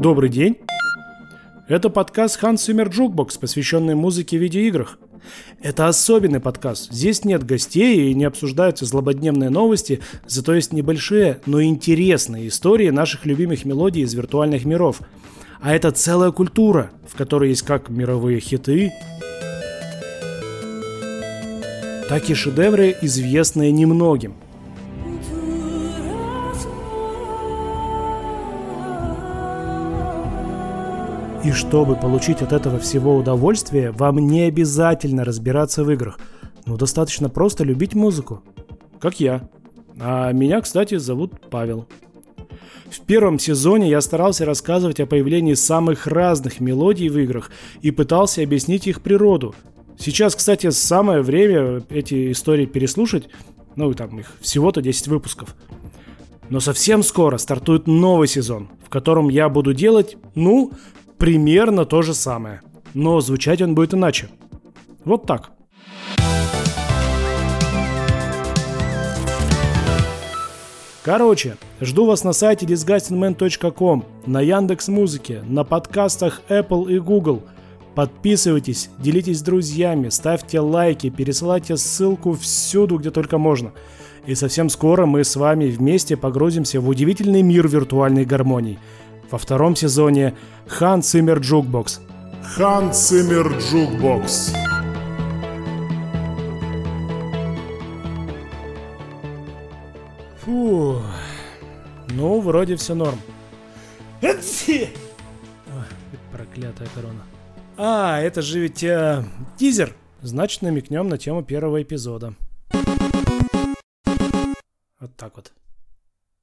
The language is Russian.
Добрый день. Это подкаст Hans Zimmer Jukebox, посвященный музыке в видеоиграх. Это особенный подкаст. Здесь нет гостей и не обсуждаются злободневные новости, зато есть небольшие, но интересные истории наших любимых мелодий из виртуальных миров. А это целая культура, в которой есть как мировые хиты, так и шедевры, известные немногим – И чтобы получить от этого всего удовольствие, вам не обязательно разбираться в играх. Ну, достаточно просто любить музыку. Как я. А меня, кстати, зовут Павел. В первом сезоне я старался рассказывать о появлении самых разных мелодий в играх и пытался объяснить их природу. Сейчас, кстати, самое время эти истории переслушать. Ну, там их всего-то 10 выпусков. Но совсем скоро стартует новый сезон, в котором я буду делать, ну, примерно то же самое. Но звучать он будет иначе. Вот так. Короче, жду вас на сайте disgustingman.com, на Яндекс Музыке, на подкастах Apple и Google. Подписывайтесь, делитесь с друзьями, ставьте лайки, пересылайте ссылку всюду, где только можно. И совсем скоро мы с вами вместе погрузимся в удивительный мир виртуальной гармонии – во втором сезоне Ханс Циммер Jukebox. Ханс Циммер Jukebox. Фу. Ну, вроде все норм. Ой, проклятая корона. А, это же ведь э, тизер. Значит, намекнем на тему первого эпизода. Вот так вот.